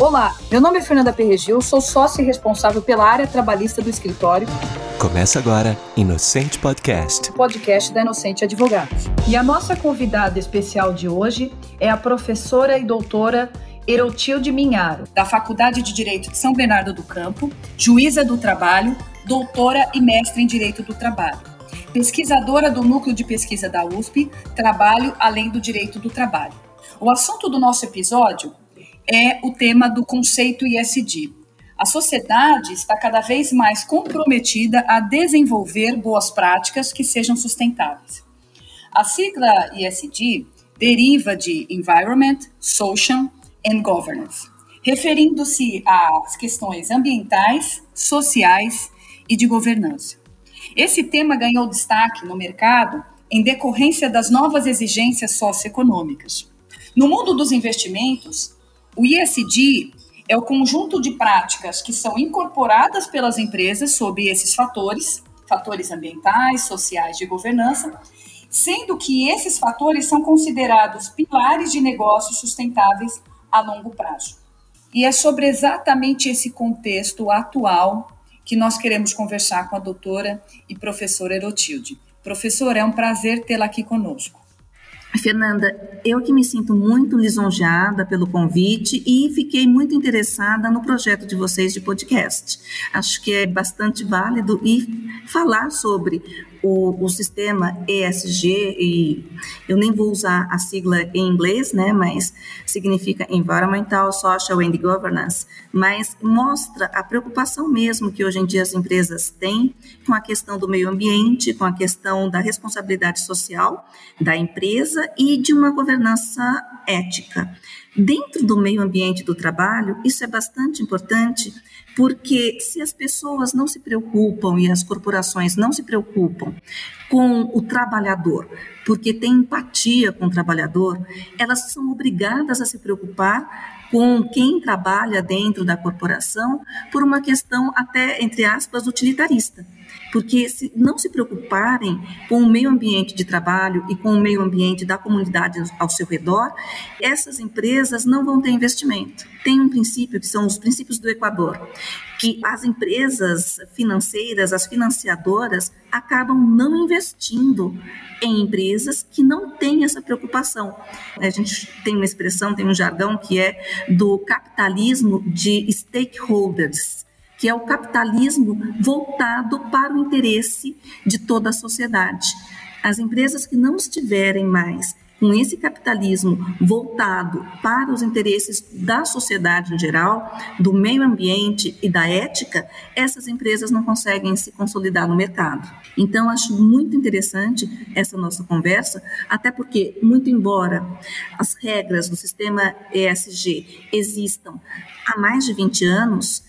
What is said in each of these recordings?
Olá, meu nome é Fernanda Perregil, sou sócia e responsável pela área trabalhista do escritório. Começa agora Inocente Podcast, o podcast da Inocente Advogados. E a nossa convidada especial de hoje é a professora e doutora Erotilde Minharo, da Faculdade de Direito de São Bernardo do Campo, juíza do trabalho, doutora e mestre em Direito do Trabalho. Pesquisadora do Núcleo de Pesquisa da USP, Trabalho além do Direito do Trabalho. O assunto do nosso episódio é o tema do conceito ISD. A sociedade está cada vez mais comprometida a desenvolver boas práticas que sejam sustentáveis. A sigla ISD deriva de Environment, Social and Governance, referindo-se às questões ambientais, sociais e de governança. Esse tema ganhou destaque no mercado em decorrência das novas exigências socioeconômicas. No mundo dos investimentos, o ISD é o conjunto de práticas que são incorporadas pelas empresas sob esses fatores, fatores ambientais, sociais, de governança, sendo que esses fatores são considerados pilares de negócios sustentáveis a longo prazo. E é sobre exatamente esse contexto atual que nós queremos conversar com a doutora e professora Erotilde. Professora, é um prazer tê-la aqui conosco. Fernanda, eu que me sinto muito lisonjeada pelo convite e fiquei muito interessada no projeto de vocês de podcast. Acho que é bastante válido e falar sobre o, o, sistema ESG, e eu nem vou usar a sigla em inglês, né, mas significa Environmental, Social and Governance, mas mostra a preocupação mesmo que hoje em dia as empresas têm com a questão do meio ambiente, com a questão da responsabilidade social da empresa e de uma governança ética. Dentro do meio ambiente do trabalho, isso é bastante importante porque se as pessoas não se preocupam e as corporações não se preocupam com o trabalhador, porque têm empatia com o trabalhador, elas são obrigadas a se preocupar com quem trabalha dentro da corporação por uma questão até, entre aspas, utilitarista. Porque se não se preocuparem com o meio ambiente de trabalho e com o meio ambiente da comunidade ao seu redor, essas empresas não vão ter investimento. Tem um princípio que são os princípios do Equador, que as empresas financeiras, as financiadoras, acabam não investindo em empresas que não têm essa preocupação. A gente tem uma expressão, tem um jargão que é do capitalismo de stakeholders que é o capitalismo voltado para o interesse de toda a sociedade. As empresas que não estiverem mais com esse capitalismo voltado para os interesses da sociedade em geral, do meio ambiente e da ética, essas empresas não conseguem se consolidar no mercado. Então, acho muito interessante essa nossa conversa, até porque, muito embora as regras do sistema ESG existam há mais de 20 anos,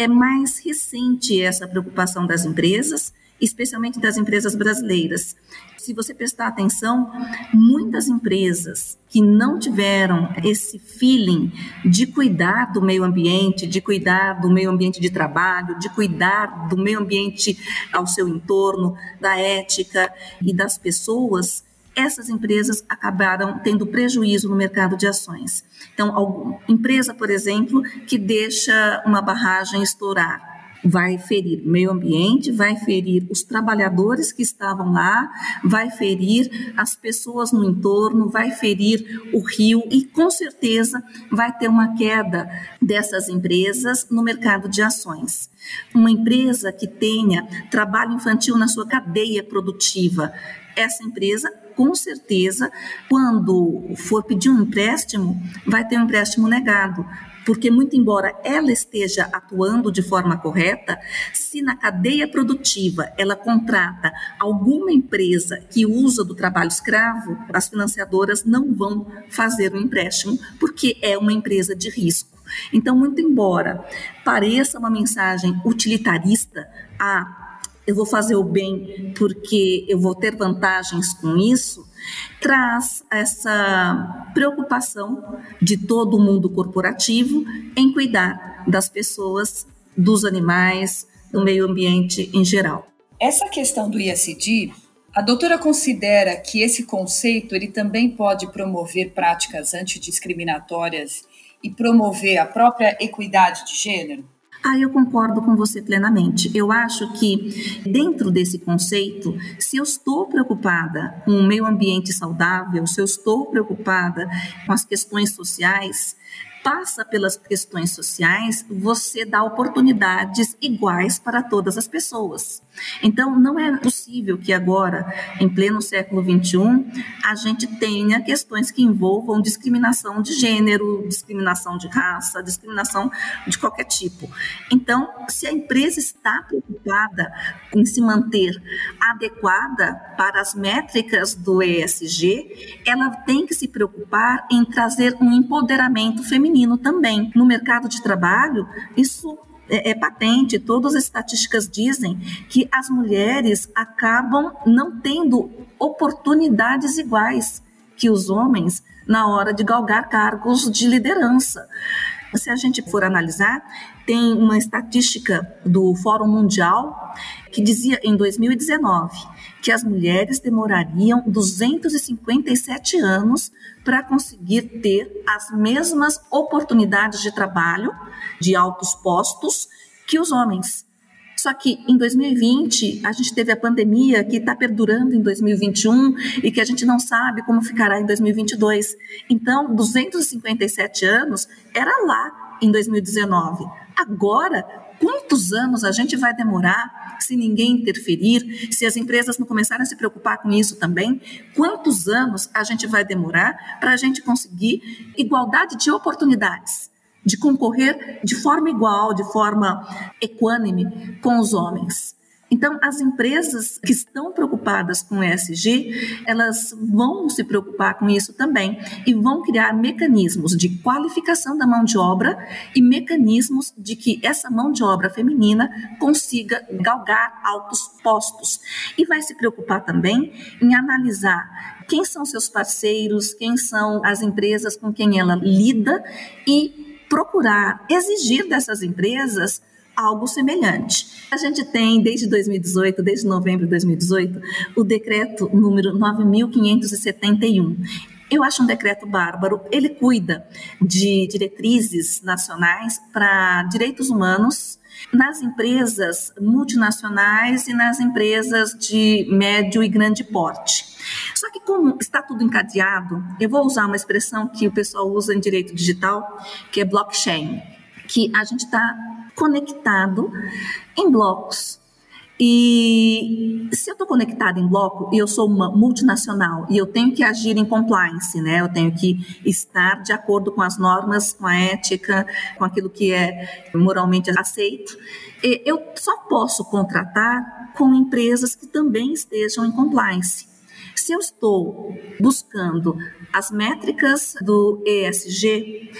é mais recente essa preocupação das empresas, especialmente das empresas brasileiras. Se você prestar atenção, muitas empresas que não tiveram esse feeling de cuidar do meio ambiente, de cuidar do meio ambiente de trabalho, de cuidar do meio ambiente ao seu entorno, da ética e das pessoas, essas empresas acabaram tendo prejuízo no mercado de ações. Então, alguma empresa, por exemplo, que deixa uma barragem estourar, vai ferir o meio ambiente, vai ferir os trabalhadores que estavam lá, vai ferir as pessoas no entorno, vai ferir o rio e com certeza vai ter uma queda dessas empresas no mercado de ações. Uma empresa que tenha trabalho infantil na sua cadeia produtiva, essa empresa com certeza, quando for pedir um empréstimo, vai ter um empréstimo negado. Porque, muito embora ela esteja atuando de forma correta, se na cadeia produtiva ela contrata alguma empresa que usa do trabalho escravo, as financiadoras não vão fazer o um empréstimo, porque é uma empresa de risco. Então, muito embora pareça uma mensagem utilitarista, a eu vou fazer o bem porque eu vou ter vantagens com isso, traz essa preocupação de todo o mundo corporativo em cuidar das pessoas, dos animais, do meio ambiente em geral. Essa questão do ISD A doutora considera que esse conceito ele também pode promover práticas antidiscriminatórias e promover a própria equidade de gênero? Ah, eu concordo com você plenamente. Eu acho que dentro desse conceito, se eu estou preocupada com o meio ambiente saudável, se eu estou preocupada com as questões sociais, passa pelas questões sociais, você dá oportunidades iguais para todas as pessoas. Então, não é possível que agora, em pleno século XXI, a gente tenha questões que envolvam discriminação de gênero, discriminação de raça, discriminação de qualquer tipo. Então, se a empresa está preocupada em se manter adequada para as métricas do ESG, ela tem que se preocupar em trazer um empoderamento feminino também. No mercado de trabalho, isso é, é, patente, todas as estatísticas dizem que as mulheres acabam não tendo oportunidades iguais que os homens na hora de galgar cargos de liderança. Se a gente for analisar, tem uma estatística do Fórum Mundial que dizia em 2019 que as mulheres demorariam 257 anos para conseguir ter as mesmas oportunidades de trabalho, de altos postos, que os homens. Só que em 2020 a gente teve a pandemia que está perdurando em 2021 e que a gente não sabe como ficará em 2022. Então, 257 anos era lá em 2019. Agora, quantos anos a gente vai demorar se ninguém interferir, se as empresas não começarem a se preocupar com isso também? Quantos anos a gente vai demorar para a gente conseguir igualdade de oportunidades? De concorrer de forma igual, de forma equânime com os homens. Então, as empresas que estão preocupadas com ESG, elas vão se preocupar com isso também e vão criar mecanismos de qualificação da mão de obra e mecanismos de que essa mão de obra feminina consiga galgar altos postos. E vai se preocupar também em analisar quem são seus parceiros, quem são as empresas com quem ela lida e procurar exigir dessas empresas algo semelhante. A gente tem, desde 2018, desde novembro de 2018, o decreto número 9571. Eu acho um decreto bárbaro. Ele cuida de diretrizes nacionais para direitos humanos nas empresas multinacionais e nas empresas de médio e grande porte. Só que como está tudo encadeado, eu vou usar uma expressão que o pessoal usa em direito digital, que é blockchain, que a gente está conectado em blocos. E se eu estou conectada em bloco e eu sou uma multinacional e eu tenho que agir em compliance, né? Eu tenho que estar de acordo com as normas, com a ética, com aquilo que é moralmente aceito. Eu só posso contratar com empresas que também estejam em compliance. Se eu estou buscando as métricas do ESG,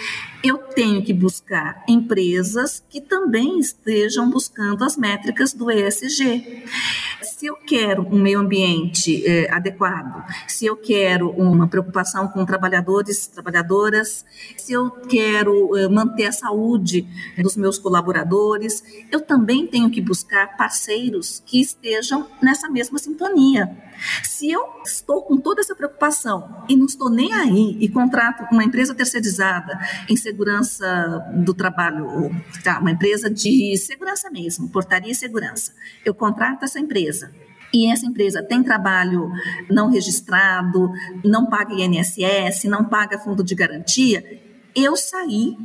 eu tenho que buscar empresas que também estejam buscando as métricas do ESG. Se eu quero um meio ambiente é, adequado, se eu quero uma preocupação com trabalhadores, trabalhadoras, se eu quero é, manter a saúde dos meus colaboradores, eu também tenho que buscar parceiros que estejam nessa mesma sintonia. Se eu estou com toda essa preocupação e não estou nem aí e contrato uma empresa terceirizada em segurança do trabalho, tá, uma empresa de segurança mesmo, portaria e segurança. Eu contrato essa empresa. E essa empresa tem trabalho não registrado, não paga INSS, não paga fundo de garantia, eu saí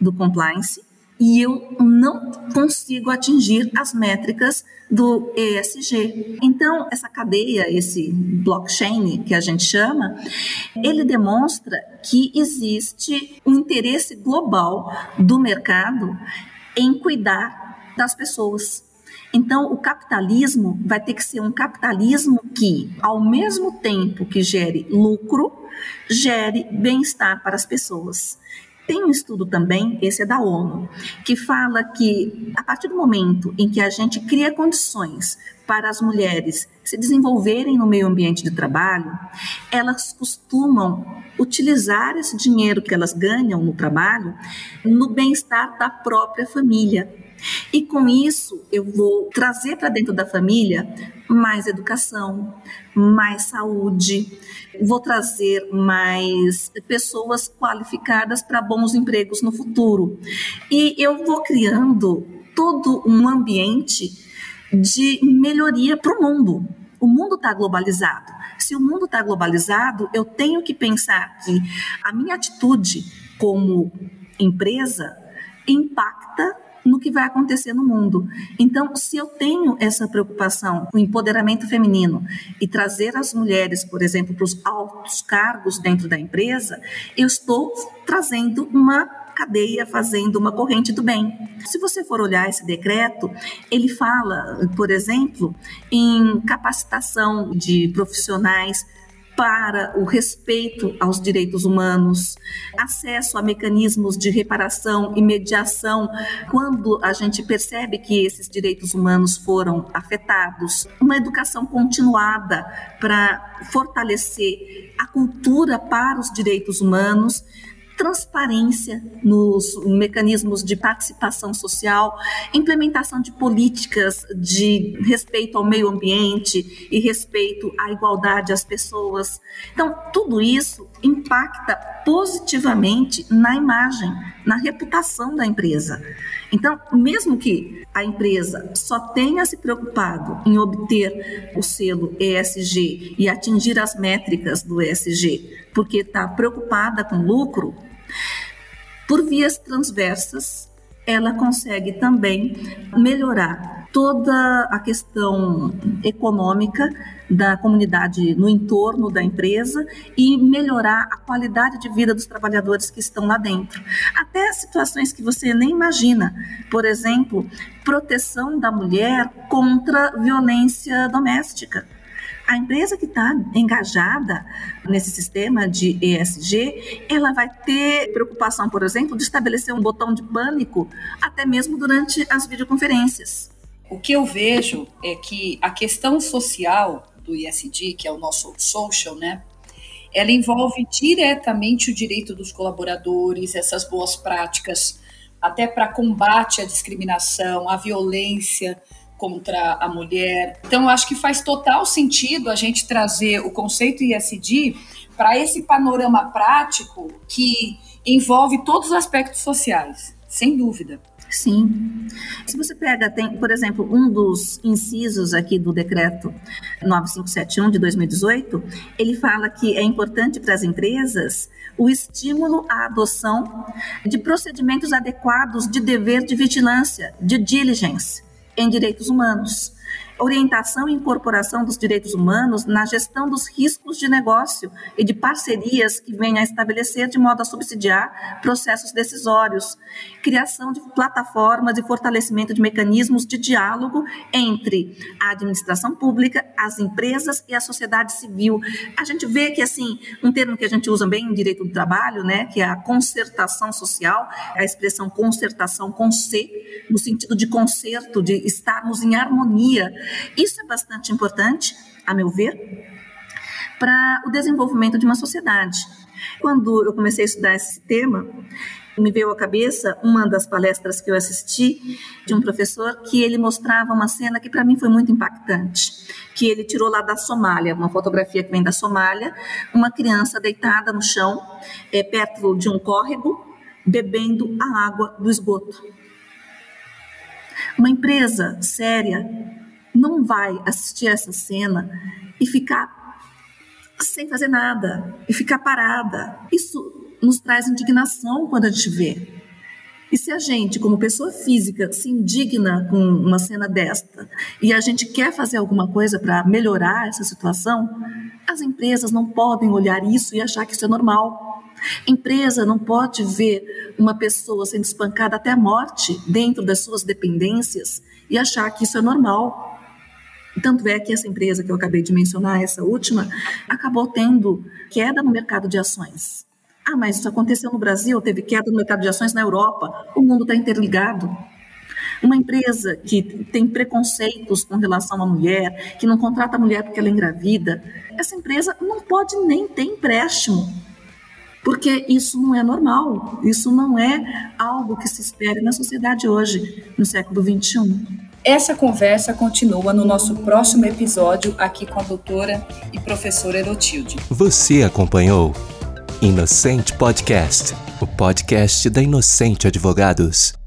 do compliance e eu não consigo atingir as métricas do ESG. Então, essa cadeia, esse blockchain que a gente chama, ele demonstra que existe um interesse global do mercado em cuidar das pessoas. Então, o capitalismo vai ter que ser um capitalismo que, ao mesmo tempo que gere lucro, gere bem-estar para as pessoas. Tem um estudo também, esse é da ONU, que fala que a partir do momento em que a gente cria condições para as mulheres se desenvolverem no meio ambiente de trabalho, elas costumam utilizar esse dinheiro que elas ganham no trabalho no bem-estar da própria família. E com isso, eu vou trazer para dentro da família mais educação, mais saúde, vou trazer mais pessoas qualificadas para bons empregos no futuro. E eu vou criando todo um ambiente de melhoria para o mundo. O mundo está globalizado. Se o mundo está globalizado, eu tenho que pensar que a minha atitude como empresa impacta no que vai acontecer no mundo. Então, se eu tenho essa preocupação com o empoderamento feminino e trazer as mulheres, por exemplo, para os altos cargos dentro da empresa, eu estou trazendo uma cadeia fazendo uma corrente do bem. Se você for olhar esse decreto, ele fala, por exemplo, em capacitação de profissionais para o respeito aos direitos humanos, acesso a mecanismos de reparação e mediação quando a gente percebe que esses direitos humanos foram afetados, uma educação continuada para fortalecer a cultura para os direitos humanos, transparência nos mecanismos de participação social, implementação de políticas de respeito ao meio ambiente e respeito à igualdade às pessoas. Então, tudo isso impacta positivamente na imagem, na reputação da empresa. Então, mesmo que a empresa só tenha se preocupado em obter o selo ESG e atingir as métricas do ESG, porque está preocupada com lucro, por vias transversas, ela consegue também melhorar toda a questão econômica da comunidade no entorno da empresa e melhorar a qualidade de vida dos trabalhadores que estão lá dentro. Até situações que você nem imagina, por exemplo, proteção da mulher contra violência doméstica a empresa que está engajada nesse sistema de ESG, ela vai ter preocupação, por exemplo, de estabelecer um botão de pânico até mesmo durante as videoconferências. O que eu vejo é que a questão social do ISD, que é o nosso social, né? Ela envolve diretamente o direito dos colaboradores, essas boas práticas, até para combate à discriminação, à violência, contra a mulher. Então, eu acho que faz total sentido a gente trazer o conceito ISD para esse panorama prático que envolve todos os aspectos sociais, sem dúvida. Sim. Se você pega, tem, por exemplo, um dos incisos aqui do decreto 9571 de 2018, ele fala que é importante para as empresas o estímulo à adoção de procedimentos adequados de dever de vigilância, de diligence, em direitos humanos orientação e incorporação dos direitos humanos na gestão dos riscos de negócio e de parcerias que venha a estabelecer de modo a subsidiar processos decisórios, criação de plataformas e fortalecimento de mecanismos de diálogo entre a administração pública, as empresas e a sociedade civil. A gente vê que assim, um termo que a gente usa bem em direito do trabalho, né, que é a concertação social, a expressão concertação com C, no sentido de concerto, de estarmos em harmonia isso é bastante importante, a meu ver, para o desenvolvimento de uma sociedade. Quando eu comecei a estudar esse tema, me veio à cabeça uma das palestras que eu assisti de um professor que ele mostrava uma cena que para mim foi muito impactante, que ele tirou lá da Somália, uma fotografia que vem da Somália, uma criança deitada no chão, é, perto de um córrego, bebendo a água do esgoto. Uma empresa séria não vai assistir essa cena e ficar sem fazer nada, e ficar parada. Isso nos traz indignação quando a gente vê. E se a gente, como pessoa física, se indigna com uma cena desta e a gente quer fazer alguma coisa para melhorar essa situação, as empresas não podem olhar isso e achar que isso é normal. Empresa não pode ver uma pessoa sendo espancada até a morte dentro das suas dependências e achar que isso é normal. Tanto é que essa empresa que eu acabei de mencionar, essa última, acabou tendo queda no mercado de ações. Ah, mas isso aconteceu no Brasil, teve queda no mercado de ações na Europa, o mundo está interligado. Uma empresa que tem preconceitos com relação à mulher, que não contrata a mulher porque ela é engravida, essa empresa não pode nem ter empréstimo. porque isso não é normal, isso não é algo que se espere na sociedade hoje, no século XXI. Essa conversa continua no nosso próximo episódio aqui com a doutora e professora Erotilde. Você acompanhou Inocente Podcast, o podcast da Inocente Advogados.